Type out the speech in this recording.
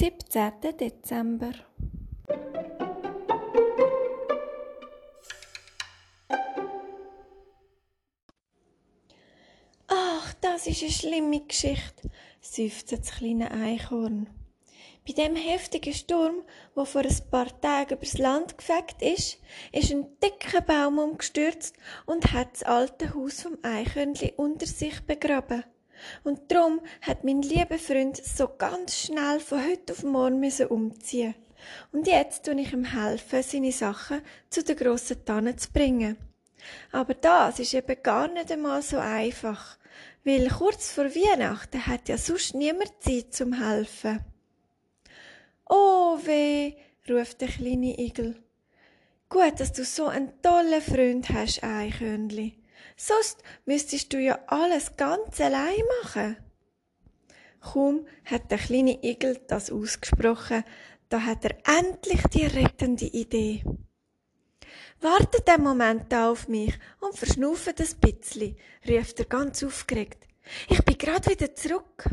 17. Dezember. Ach, das ist eine schlimme Geschichte, seufzt das kleine Eichhorn. Bei dem heftigen Sturm, wo vor ein paar Tagen übers Land gefegt ist, ist ein dicker Baum umgestürzt und hat das alte Haus vom Eichhörnli unter sich begraben. Und drum hat mein lieber Freund so ganz schnell von heute auf morgen müssen umziehen. Und jetzt tue ich ihm helfen, seine Sachen zu der grossen Tanne zu bringen. Aber das ist eben gar nicht einmal so einfach, weil kurz vor Weihnachten hat ja sonst niemand Zeit zum helfen. Oh weh, ruft der kleine Igel. Gut, dass du so einen tollen Freund hast, Eichhörnli. Sonst müsstest du ja alles ganz allein machen. Kaum hat der kleine Igel das ausgesprochen, da hat er endlich die rettende Idee. Wartet einen Moment auf mich und verschnauft ein bisschen, rief er ganz aufgeregt. Ich bin grad wieder zurück.